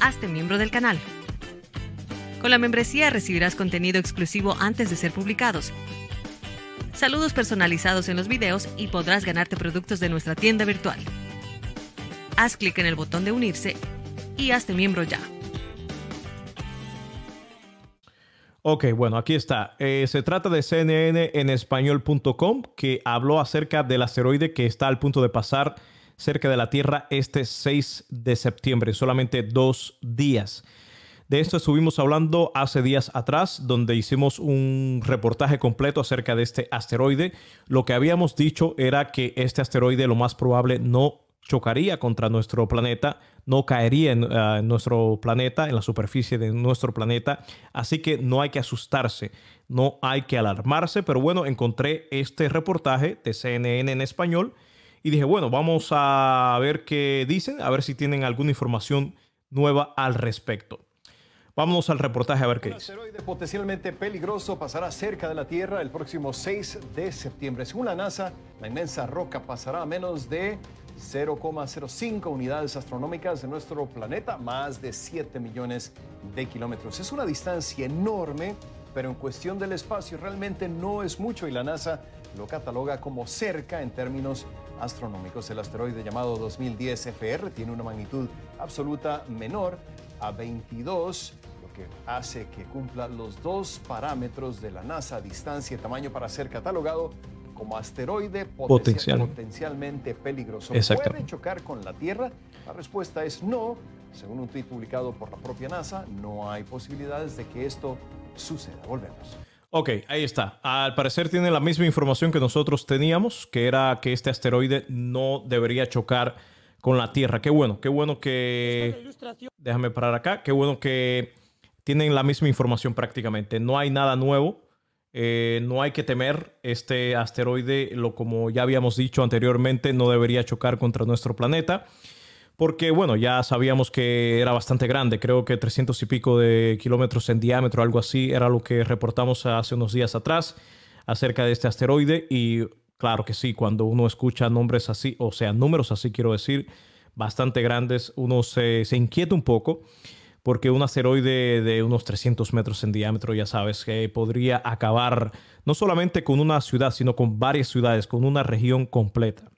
Hazte miembro del canal. Con la membresía recibirás contenido exclusivo antes de ser publicados. Saludos personalizados en los videos y podrás ganarte productos de nuestra tienda virtual. Haz clic en el botón de unirse y hazte miembro ya. Ok, bueno, aquí está. Eh, se trata de CNN en español.com que habló acerca del asteroide que está al punto de pasar cerca de la Tierra este 6 de septiembre, solamente dos días. De esto estuvimos hablando hace días atrás, donde hicimos un reportaje completo acerca de este asteroide. Lo que habíamos dicho era que este asteroide lo más probable no chocaría contra nuestro planeta, no caería en, ah, nuestro planeta, en la superficie de nuestro planeta. Así que no hay que asustarse, no hay que alarmarse. Pero bueno, encontré este reportaje de CNN en español y dije, bueno, vamos a ver qué dicen, a ver si tienen alguna información nueva al respecto. Vámonos al reportaje a ver qué dice. Un asteroide potencialmente peligroso pasará cerca de la Tierra el próximo 6 de septiembre. Según la NASA, la inmensa roca pasará a menos de 0,05 unidades astronómicas de nuestro planeta, más de 7 millones de kilómetros. Es una distancia enorme, pero en cuestión del espacio realmente no es mucho y la NASA lo cataloga como cerca en términos astronómicos. El asteroide llamado 2010 FR tiene una magnitud absoluta menor a 22 que hace que cumpla los dos parámetros de la NASA, distancia y tamaño para ser catalogado como asteroide potencial, potencialmente peligroso. ¿Puede chocar con la Tierra? La respuesta es no. Según un tweet publicado por la propia NASA, no hay posibilidades de que esto suceda. Volvemos. Ok, ahí está. Al parecer tiene la misma información que nosotros teníamos, que era que este asteroide no debería chocar con la Tierra. Qué bueno, qué bueno que... Déjame parar acá. Qué bueno que tienen la misma información prácticamente. No hay nada nuevo. Eh, no hay que temer. Este asteroide, lo como ya habíamos dicho anteriormente, no debería chocar contra nuestro planeta. Porque, bueno, ya sabíamos que era bastante grande. Creo que 300 y pico de kilómetros en diámetro, algo así, era lo que reportamos hace unos días atrás acerca de este asteroide. Y claro que sí, cuando uno escucha nombres así, o sea, números así, quiero decir, bastante grandes, uno se, se inquieta un poco porque un asteroide de unos 300 metros en diámetro, ya sabes, que podría acabar no solamente con una ciudad, sino con varias ciudades, con una región completa.